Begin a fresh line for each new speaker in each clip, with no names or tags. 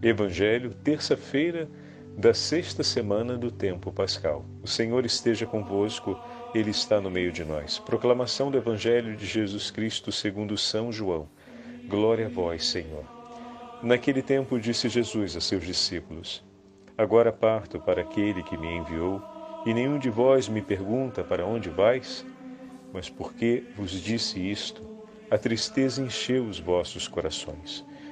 Evangelho, terça-feira da sexta semana do tempo pascal. O Senhor esteja convosco, Ele está no meio de nós. Proclamação do Evangelho de Jesus Cristo segundo São João. Glória a vós, Senhor. Naquele tempo disse Jesus a seus discípulos: Agora parto para aquele que me enviou, e nenhum de vós me pergunta para onde vais? Mas porque vos disse isto, a tristeza encheu os vossos corações.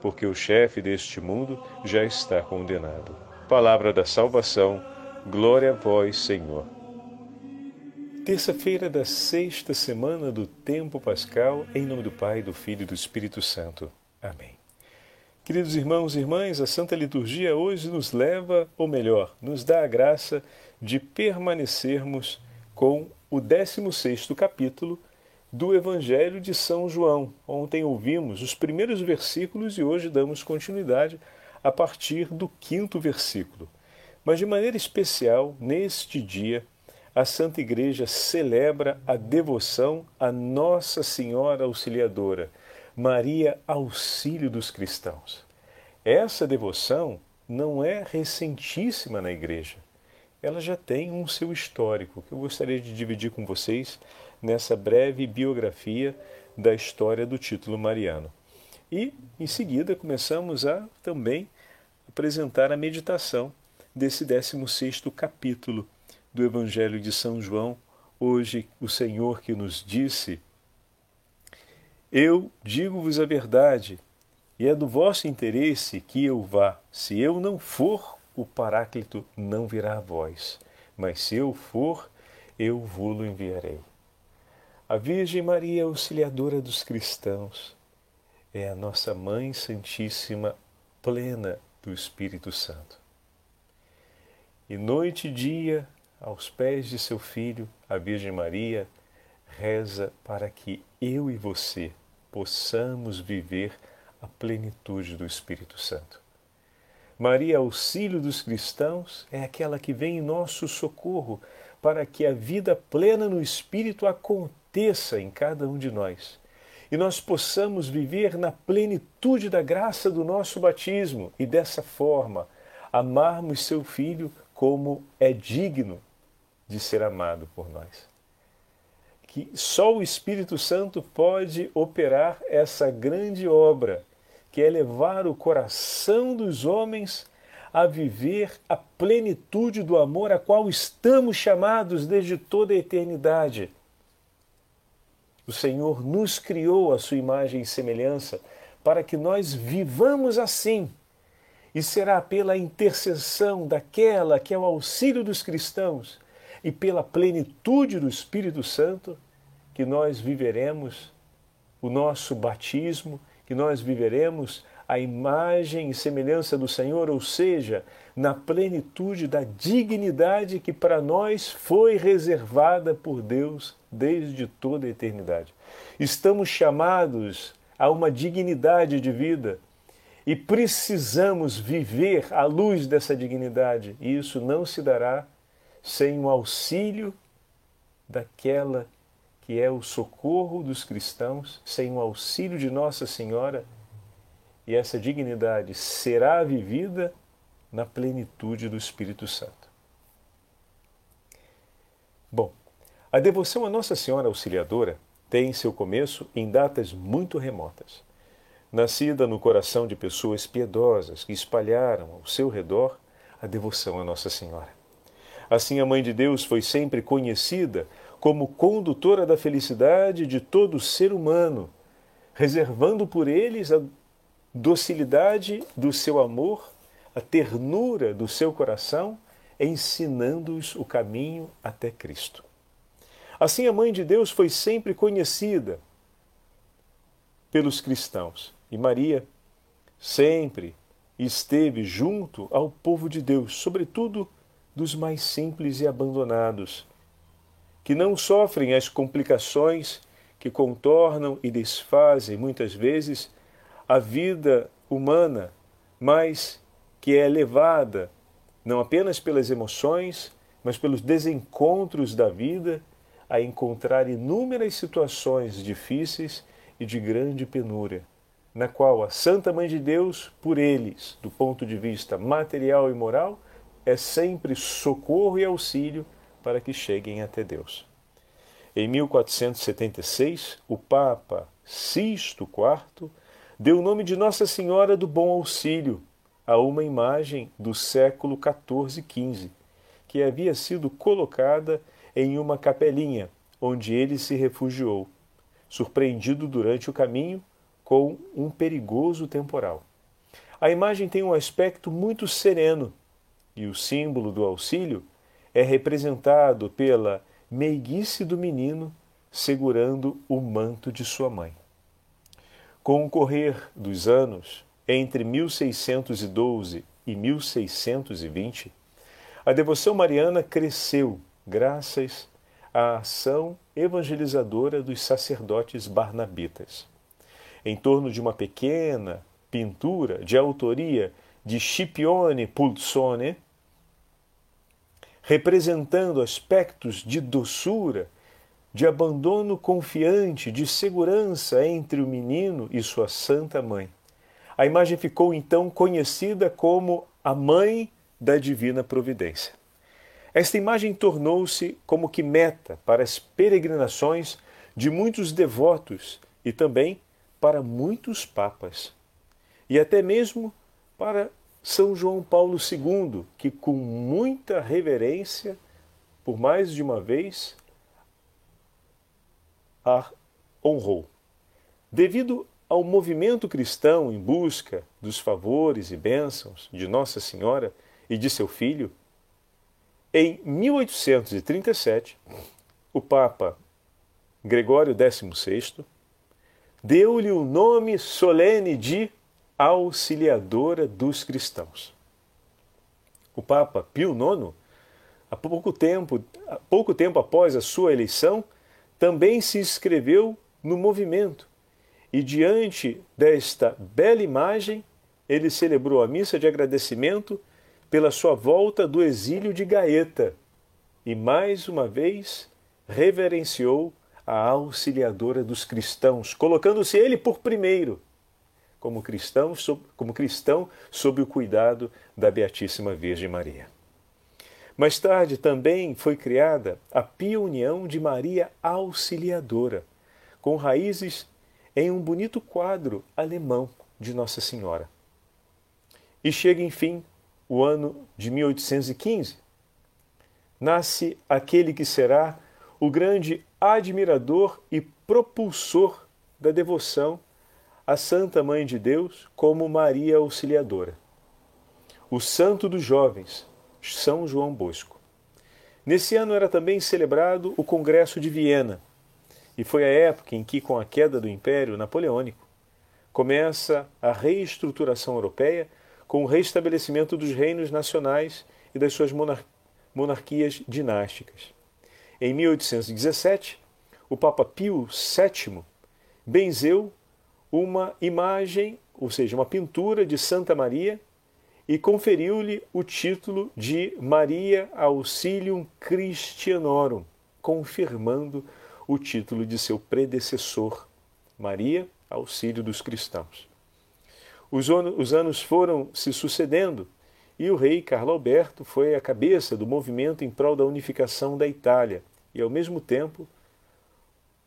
porque o chefe deste mundo já está condenado. Palavra da salvação, glória a vós, Senhor. Terça-feira da sexta semana do tempo pascal, em nome do Pai, do Filho e do Espírito Santo. Amém. Queridos irmãos e irmãs, a Santa Liturgia hoje nos leva, ou melhor, nos dá a graça de permanecermos com o 16 capítulo do Evangelho de São João. Ontem ouvimos os primeiros versículos e hoje damos continuidade a partir do quinto versículo. Mas de maneira especial, neste dia, a Santa Igreja celebra a devoção a Nossa Senhora Auxiliadora, Maria Auxílio dos Cristãos. Essa devoção não é recentíssima na Igreja. Ela já tem um seu histórico que eu gostaria de dividir com vocês nessa breve biografia da história do título mariano. E, em seguida, começamos a também apresentar a meditação desse 16º capítulo do Evangelho de São João. Hoje, o Senhor que nos disse: Eu digo-vos a verdade, e é do vosso interesse que eu vá. Se eu não for, o Paráclito não virá a vós, mas se eu for, eu vou-lo enviarei. A Virgem Maria, auxiliadora dos cristãos, é a nossa Mãe Santíssima, plena do Espírito Santo. E noite e dia, aos pés de seu Filho, a Virgem Maria reza para que eu e você possamos viver a plenitude do Espírito Santo. Maria, auxílio dos cristãos, é aquela que vem em nosso socorro para que a vida plena no Espírito aconteça aconteça em cada um de nós e nós possamos viver na plenitude da graça do nosso batismo e dessa forma amarmos seu Filho como é digno de ser amado por nós. Que só o Espírito Santo pode operar essa grande obra, que é levar o coração dos homens a viver a plenitude do amor a qual estamos chamados desde toda a eternidade o Senhor nos criou a sua imagem e semelhança para que nós vivamos assim. E será pela intercessão daquela que é o auxílio dos cristãos e pela plenitude do Espírito Santo que nós viveremos o nosso batismo, que nós viveremos a imagem e semelhança do Senhor, ou seja, na plenitude da dignidade que para nós foi reservada por Deus desde toda a eternidade. Estamos chamados a uma dignidade de vida e precisamos viver à luz dessa dignidade. E isso não se dará sem o auxílio daquela que é o socorro dos cristãos, sem o auxílio de Nossa Senhora. E essa dignidade será vivida na plenitude do Espírito Santo. Bom, a devoção a Nossa Senhora Auxiliadora tem seu começo em datas muito remotas. Nascida no coração de pessoas piedosas que espalharam ao seu redor a devoção a Nossa Senhora. Assim, a Mãe de Deus foi sempre conhecida como condutora da felicidade de todo ser humano, reservando por eles a docilidade do seu amor, a ternura do seu coração, ensinando-os o caminho até Cristo. Assim, a Mãe de Deus foi sempre conhecida pelos cristãos. E Maria sempre esteve junto ao povo de Deus, sobretudo dos mais simples e abandonados, que não sofrem as complicações que contornam e desfazem muitas vezes a vida humana, mas que é levada não apenas pelas emoções, mas pelos desencontros da vida a encontrar inúmeras situações difíceis e de grande penúria, na qual a Santa Mãe de Deus, por eles, do ponto de vista material e moral, é sempre socorro e auxílio para que cheguem até Deus. Em 1476, o Papa Sisto IV deu o nome de Nossa Senhora do Bom Auxílio a uma imagem do século XIV e XV, que havia sido colocada em uma capelinha onde ele se refugiou, surpreendido durante o caminho com um perigoso temporal. A imagem tem um aspecto muito sereno e o símbolo do auxílio é representado pela meiguice do menino segurando o manto de sua mãe. Com o correr dos anos, entre 1612 e 1620, a devoção mariana cresceu graças à ação evangelizadora dos sacerdotes barnabitas. Em torno de uma pequena pintura de autoria de Scipione Pulsone, representando aspectos de doçura, de abandono confiante, de segurança entre o menino e sua santa mãe. A imagem ficou então conhecida como a mãe da divina providência. Esta imagem tornou-se como que meta para as peregrinações de muitos devotos e também para muitos papas, e até mesmo para são João Paulo II, que com muita reverência, por mais de uma vez, a honrou. Devido ao movimento cristão em busca dos favores e bênçãos de Nossa Senhora e de seu filho, em 1837, o Papa Gregório XVI deu-lhe o nome solene de auxiliadora dos cristãos. O Papa Pio IX, há pouco tempo, pouco tempo após a sua eleição, também se inscreveu no movimento e, diante desta bela imagem, ele celebrou a missa de agradecimento pela sua volta do exílio de Gaeta e, mais uma vez, reverenciou a auxiliadora dos cristãos, colocando-se ele por primeiro como cristão, como cristão sob o cuidado da Beatíssima Virgem Maria. Mais tarde também foi criada a Pia União de Maria Auxiliadora, com raízes em um bonito quadro alemão de Nossa Senhora. E chega, enfim, o ano de 1815. Nasce aquele que será o grande admirador e propulsor da devoção a Santa Mãe de Deus como Maria Auxiliadora. O Santo dos Jovens, São João Bosco. Nesse ano era também celebrado o Congresso de Viena, e foi a época em que, com a queda do Império Napoleônico, começa a reestruturação europeia com o restabelecimento dos reinos nacionais e das suas monar monarquias dinásticas. Em 1817, o Papa Pio VII benzeu uma imagem, ou seja, uma pintura de Santa Maria e conferiu-lhe o título de Maria Auxilium Christianorum, confirmando o título de seu predecessor, Maria Auxílio dos Cristãos. Os, os anos foram se sucedendo e o rei Carlo Alberto foi a cabeça do movimento em prol da unificação da Itália e, ao mesmo tempo,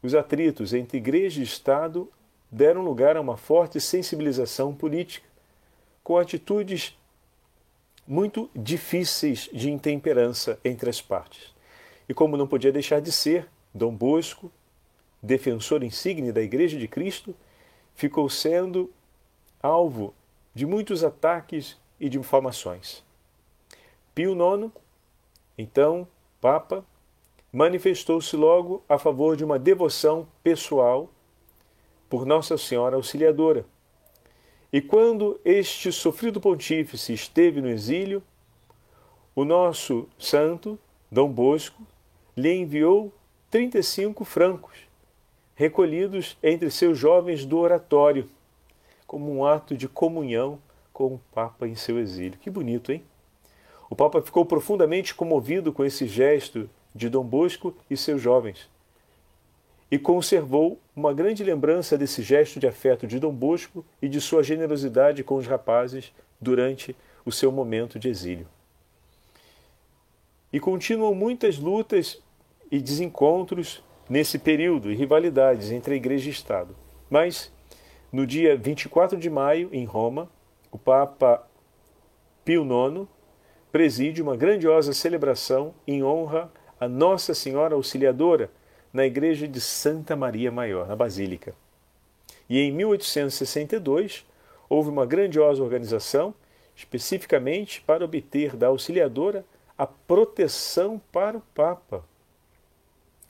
os atritos entre igreja e Estado deram lugar a uma forte sensibilização política, com atitudes muito difíceis de intemperança entre as partes. E como não podia deixar de ser, Dom Bosco, defensor insigne da Igreja de Cristo, ficou sendo alvo de muitos ataques e de informações. Pio IX, então Papa, manifestou-se logo a favor de uma devoção pessoal por Nossa Senhora Auxiliadora E quando este sofrido pontífice esteve no exílio, o nosso santo, Dom Bosco, lhe enviou 35 francos, recolhidos entre seus jovens do oratório, como um ato de comunhão com o Papa em seu exílio. Que bonito, hein? O Papa ficou profundamente comovido com esse gesto de Dom Bosco e seus jovens e conservou uma grande lembrança desse gesto de afeto de Dom Bosco e de sua generosidade com os rapazes durante o seu momento de exílio. E continuam muitas lutas e desencontros nesse período e rivalidades entre a Igreja e Estado. Mas, no dia 24 de maio, em Roma, o Papa Pio IX preside uma grandiosa celebração em honra a Nossa Senhora Auxiliadora na igreja de Santa Maria Maior, na Basílica. E em 1862 houve uma grandiosa organização especificamente para obter da auxiliadora a proteção para o Papa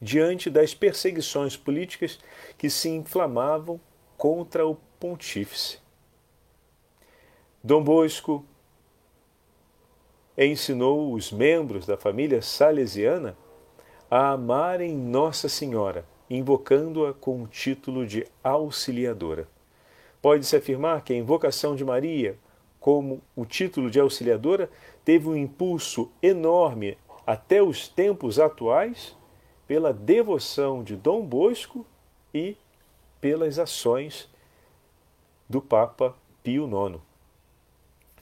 diante das perseguições políticas que se inflamavam contra o pontífice. Dom Bosco ensinou os membros da família salesiana a amarem Nossa Senhora, invocando-a com o título de auxiliadora. Pode-se afirmar que a invocação de Maria, como o título de auxiliadora, teve um impulso enorme até os tempos atuais pela devoção de Dom Bosco e pelas ações do Papa Pio IX.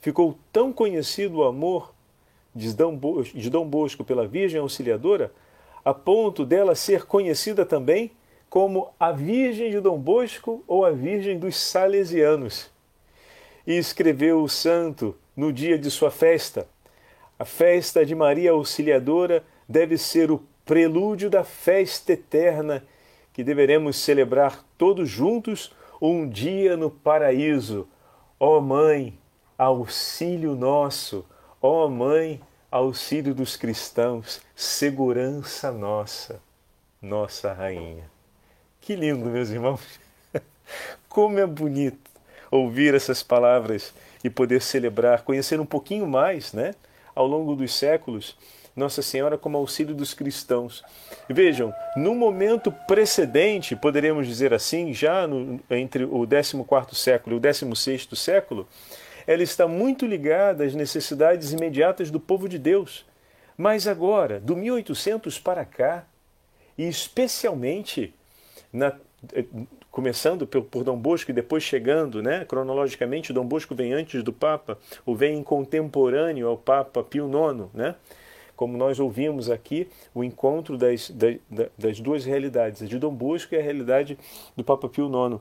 Ficou tão conhecido o amor de Dom Bosco pela Virgem Auxiliadora a ponto dela ser conhecida também como a Virgem de Dom Bosco ou a Virgem dos Salesianos. E escreveu o santo no dia de sua festa. A festa de Maria Auxiliadora deve ser o prelúdio da festa eterna que deveremos celebrar todos juntos um dia no paraíso. Ó oh, Mãe, auxílio nosso, ó oh, Mãe, auxílio dos cristãos, segurança nossa, nossa rainha. Que lindo, meus irmãos! Como é bonito ouvir essas palavras e poder celebrar, conhecer um pouquinho mais, né, ao longo dos séculos, Nossa Senhora como auxílio dos cristãos. Vejam, no momento precedente, poderíamos dizer assim, já no, entre o 14 século e o 16 século, ela está muito ligada às necessidades imediatas do povo de Deus. Mas agora, do 1800 para cá, e especialmente na, eh, começando por, Dom Bosco e depois chegando, né, cronologicamente, Dom Bosco vem antes do Papa, ou vem contemporâneo ao Papa Pio IX, né? Como nós ouvimos aqui, o encontro das, das, das duas realidades, a de Dom Bosco e a realidade do Papa Pio IX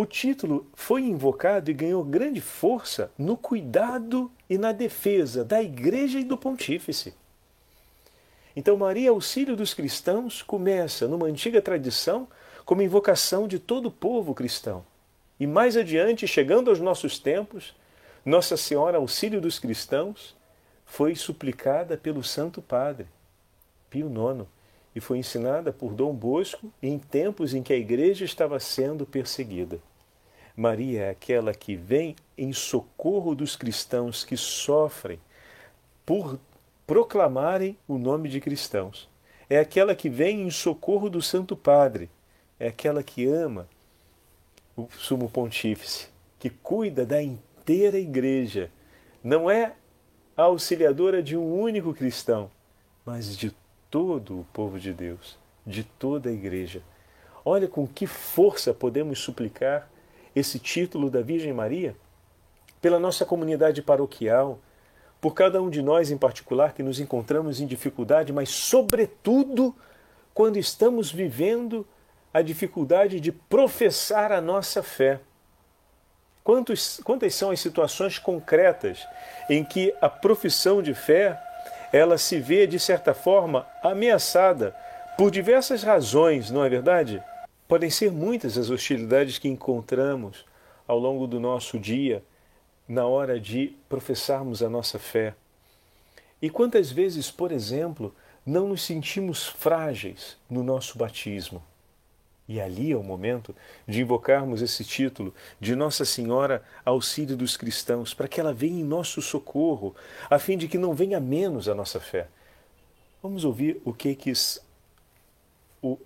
o título foi invocado e ganhou grande força no cuidado e na defesa da Igreja e do Pontífice. Então, Maria, auxílio dos cristãos, começa numa antiga tradição como invocação de todo o povo cristão. E mais adiante, chegando aos nossos tempos, Nossa Senhora, auxílio dos cristãos, foi suplicada pelo Santo Padre, Pio IX, e foi ensinada por Dom Bosco em tempos em que a igreja estava sendo perseguida. Maria é aquela que vem em socorro dos cristãos que sofrem por proclamarem o nome de cristãos. É aquela que vem em socorro do Santo Padre. É aquela que ama o Sumo Pontífice, que cuida da inteira igreja. Não é a auxiliadora de um único cristão, mas de todo o povo de Deus, de toda a igreja. Olha com que força podemos suplicar esse título da Virgem Maria, pela nossa comunidade paroquial, por cada um de nós em particular que nos encontramos em dificuldade, mas, sobretudo, quando estamos vivendo a dificuldade de professar a nossa fé. Quantos, quantas são as situações concretas em que a profissão de fé ela se vê, de certa forma, ameaçada por diversas razões, não é verdade? Podem ser muitas as hostilidades que encontramos ao longo do nosso dia na hora de professarmos a nossa fé. E quantas vezes, por exemplo, não nos sentimos frágeis no nosso batismo? E ali é o momento de invocarmos esse título de Nossa Senhora Auxílio dos Cristãos, para que ela venha em nosso socorro, a fim de que não venha menos a nossa fé. Vamos ouvir o que que o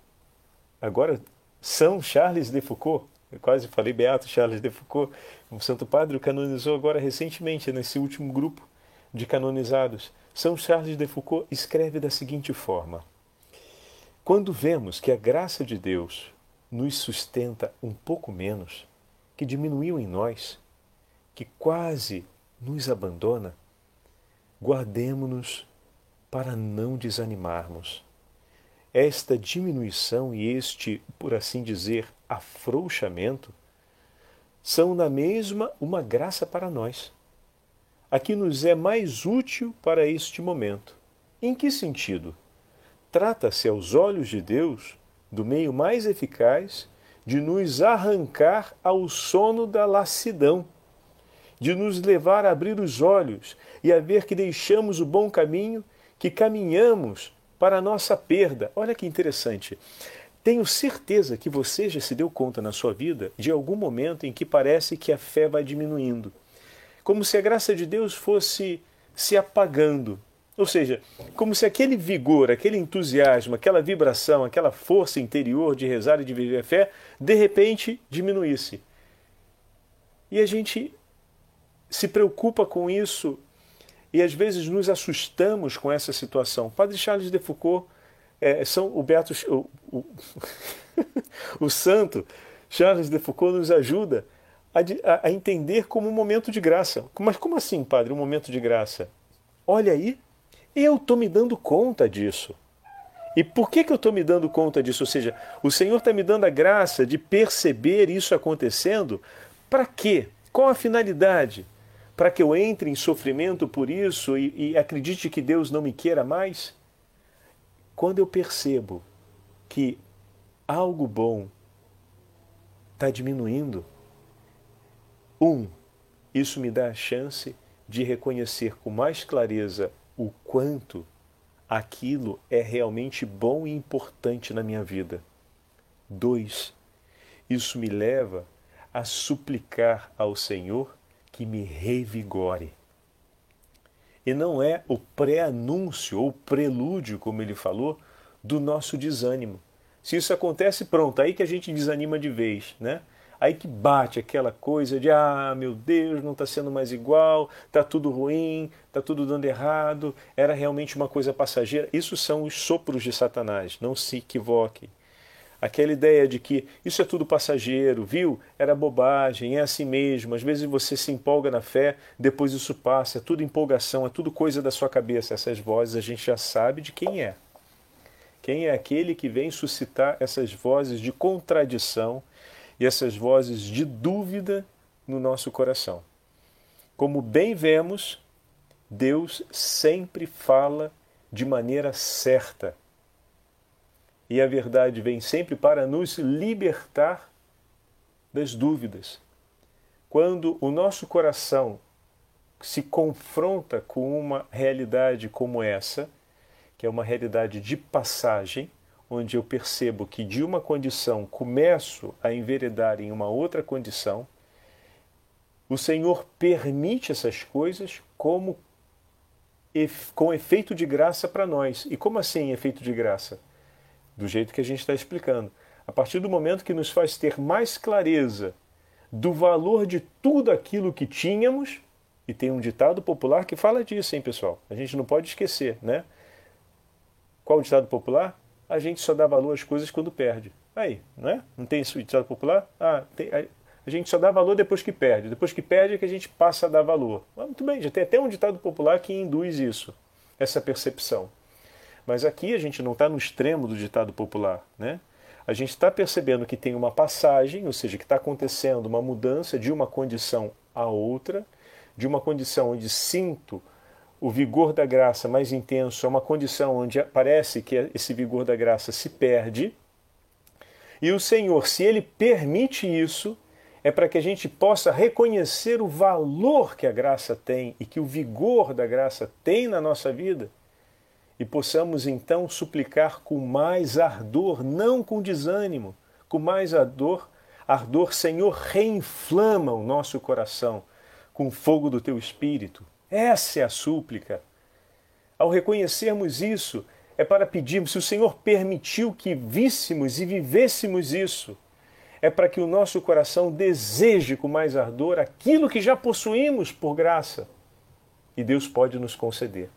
agora São Charles de Foucault, eu quase falei Beato Charles de Foucault, o Santo Padre o canonizou agora recentemente nesse último grupo de canonizados. São Charles de Foucault escreve da seguinte forma: Quando vemos que a graça de Deus nos sustenta um pouco menos, que diminuiu em nós, que quase nos abandona, guardemo-nos para não desanimarmos. Esta diminuição e este, por assim dizer, afrouxamento são na mesma uma graça para nós. A que nos é mais útil para este momento. Em que sentido? Trata-se aos olhos de Deus do meio mais eficaz de nos arrancar ao sono da lassidão, de nos levar a abrir os olhos e a ver que deixamos o bom caminho, que caminhamos para nossa perda. Olha que interessante. Tenho certeza que você já se deu conta na sua vida de algum momento em que parece que a fé vai diminuindo. Como se a graça de Deus fosse se apagando, ou seja, como se aquele vigor, aquele entusiasmo, aquela vibração, aquela força interior de rezar e de viver a fé, de repente diminuísse. E a gente se preocupa com isso e às vezes nos assustamos com essa situação. Padre Charles de Foucault, é, são o o, o, o santo Charles de Foucault nos ajuda a, a, a entender como um momento de graça. Mas como assim, padre, um momento de graça? Olha aí eu estou me dando conta disso. E por que, que eu estou me dando conta disso? Ou seja, o Senhor está me dando a graça de perceber isso acontecendo. Para quê? Qual a finalidade? Para que eu entre em sofrimento por isso e, e acredite que Deus não me queira mais? Quando eu percebo que algo bom está diminuindo, um, isso me dá a chance de reconhecer com mais clareza o quanto aquilo é realmente bom e importante na minha vida. Dois, isso me leva a suplicar ao Senhor que me revigore. E não é o pré-anúncio ou prelúdio, como ele falou, do nosso desânimo. Se isso acontece, pronto, aí que a gente desanima de vez, né? Aí que bate aquela coisa de ah, meu Deus, não está sendo mais igual, está tudo ruim, está tudo dando errado, era realmente uma coisa passageira. Isso são os sopros de Satanás, não se equivoquem. Aquela ideia de que isso é tudo passageiro, viu? Era bobagem, é assim mesmo. Às vezes você se empolga na fé, depois isso passa, é tudo empolgação, é tudo coisa da sua cabeça. Essas vozes a gente já sabe de quem é. Quem é aquele que vem suscitar essas vozes de contradição, e essas vozes de dúvida no nosso coração. Como bem vemos, Deus sempre fala de maneira certa. E a verdade vem sempre para nos libertar das dúvidas. Quando o nosso coração se confronta com uma realidade como essa, que é uma realidade de passagem, onde eu percebo que de uma condição começo a enveredar em uma outra condição, o Senhor permite essas coisas como com efeito de graça para nós. E como assim efeito de graça? Do jeito que a gente está explicando. A partir do momento que nos faz ter mais clareza do valor de tudo aquilo que tínhamos, e tem um ditado popular que fala disso, hein, pessoal? A gente não pode esquecer, né? Qual o ditado popular? a gente só dá valor às coisas quando perde. Aí, não é? Não tem isso ditado popular? Ah, tem, a gente só dá valor depois que perde. Depois que perde é que a gente passa a dar valor. Muito bem, já tem até um ditado popular que induz isso, essa percepção. Mas aqui a gente não está no extremo do ditado popular, né? A gente está percebendo que tem uma passagem, ou seja, que está acontecendo uma mudança de uma condição a outra, de uma condição onde sinto o vigor da graça mais intenso é uma condição onde parece que esse vigor da graça se perde. E o Senhor, se Ele permite isso, é para que a gente possa reconhecer o valor que a graça tem e que o vigor da graça tem na nossa vida e possamos então suplicar com mais ardor, não com desânimo, com mais ardor, ardor, Senhor, reinflama o nosso coração com o fogo do teu espírito. Essa é a súplica. Ao reconhecermos isso, é para pedirmos, se o Senhor permitiu que víssemos e vivêssemos isso, é para que o nosso coração deseje com mais ardor aquilo que já possuímos por graça. E Deus pode nos conceder.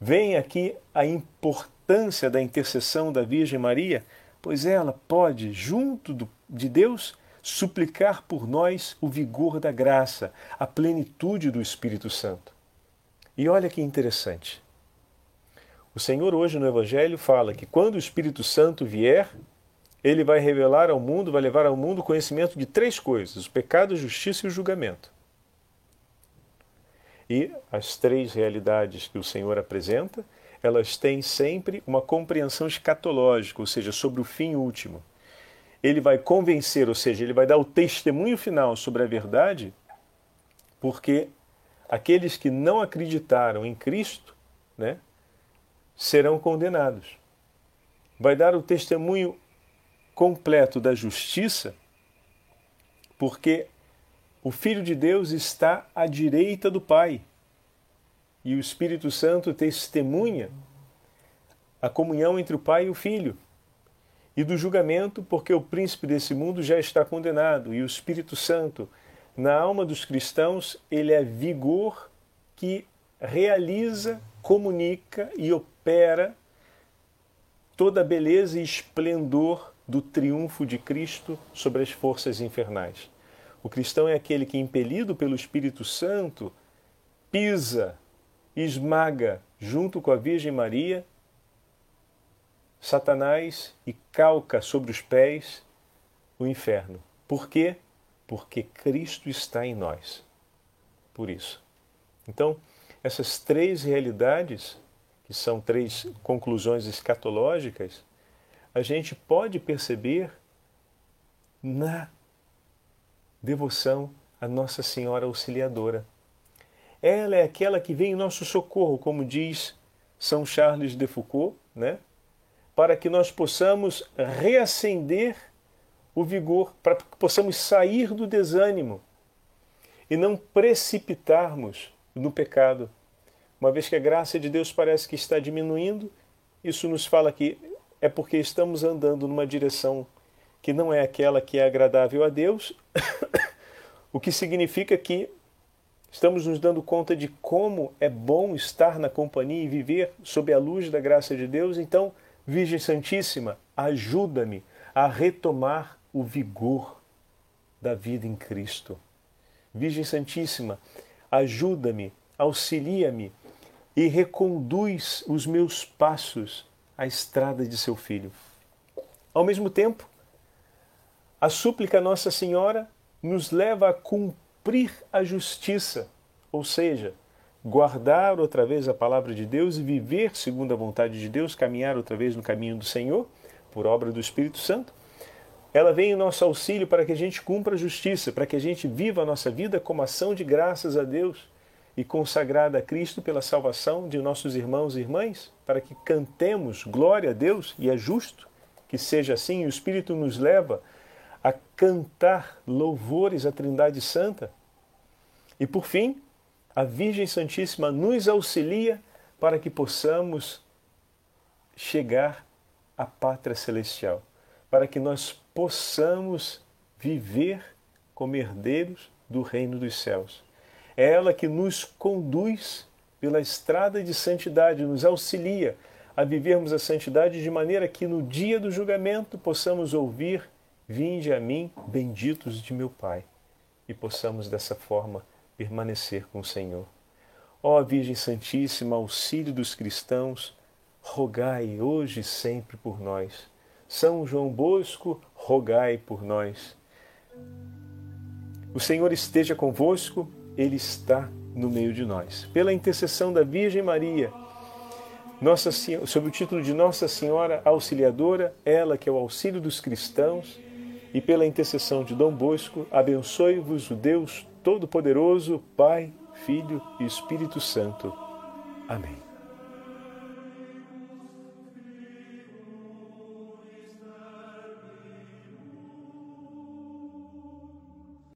Vem aqui a importância da intercessão da Virgem Maria, pois ela pode, junto do, de Deus, suplicar por nós o vigor da graça, a plenitude do Espírito Santo. E olha que interessante. O Senhor hoje no Evangelho fala que quando o Espírito Santo vier, ele vai revelar ao mundo, vai levar ao mundo conhecimento de três coisas: o pecado, a justiça e o julgamento. E as três realidades que o Senhor apresenta, elas têm sempre uma compreensão escatológica, ou seja, sobre o fim último. Ele vai convencer, ou seja, ele vai dar o testemunho final sobre a verdade, porque aqueles que não acreditaram em Cristo, né, serão condenados. Vai dar o testemunho completo da justiça, porque o Filho de Deus está à direita do Pai e o Espírito Santo testemunha a comunhão entre o Pai e o Filho. E do julgamento, porque o príncipe desse mundo já está condenado e o Espírito Santo, na alma dos cristãos, ele é vigor que realiza, comunica e opera toda a beleza e esplendor do triunfo de Cristo sobre as forças infernais. O cristão é aquele que, impelido pelo Espírito Santo, pisa, esmaga, junto com a Virgem Maria, Satanás e calca sobre os pés o inferno. Por quê? Porque Cristo está em nós. Por isso. Então, essas três realidades, que são três conclusões escatológicas, a gente pode perceber na devoção à Nossa Senhora Auxiliadora. Ela é aquela que vem em nosso socorro, como diz São Charles de Foucault, né? para que nós possamos reacender o vigor, para que possamos sair do desânimo e não precipitarmos no pecado. Uma vez que a graça de Deus parece que está diminuindo, isso nos fala que é porque estamos andando numa direção que não é aquela que é agradável a Deus, o que significa que estamos nos dando conta de como é bom estar na companhia e viver sob a luz da graça de Deus. Então, Virgem Santíssima, ajuda-me a retomar o vigor da vida em Cristo. Virgem Santíssima, ajuda-me, auxilia-me e reconduz os meus passos a estrada de seu filho. Ao mesmo tempo, a súplica Nossa Senhora nos leva a cumprir a justiça, ou seja, guardar outra vez a palavra de Deus e viver segundo a vontade de Deus, caminhar outra vez no caminho do Senhor, por obra do Espírito Santo. Ela vem em nosso auxílio para que a gente cumpra a justiça, para que a gente viva a nossa vida como ação de graças a Deus e consagrada a Cristo pela salvação de nossos irmãos e irmãs, para que cantemos glória a Deus, e é justo que seja assim, o Espírito nos leva a cantar louvores à Trindade Santa. E por fim, a Virgem Santíssima nos auxilia para que possamos chegar à pátria celestial, para que nós possamos viver como herdeiros do reino dos céus. É ela que nos conduz pela estrada de santidade, nos auxilia a vivermos a santidade de maneira que no dia do julgamento possamos ouvir: Vinde a mim, benditos de meu Pai, e possamos dessa forma permanecer com o Senhor. Ó Virgem Santíssima, auxílio dos cristãos, rogai hoje e sempre por nós. São João Bosco, rogai por nós. O Senhor esteja convosco ele está no meio de nós. Pela intercessão da Virgem Maria, Nossa sob o título de Nossa Senhora Auxiliadora, ela que é o auxílio dos cristãos, e pela intercessão de Dom Bosco, abençoe-vos o Deus Todo-Poderoso, Pai, Filho e Espírito Santo. Amém.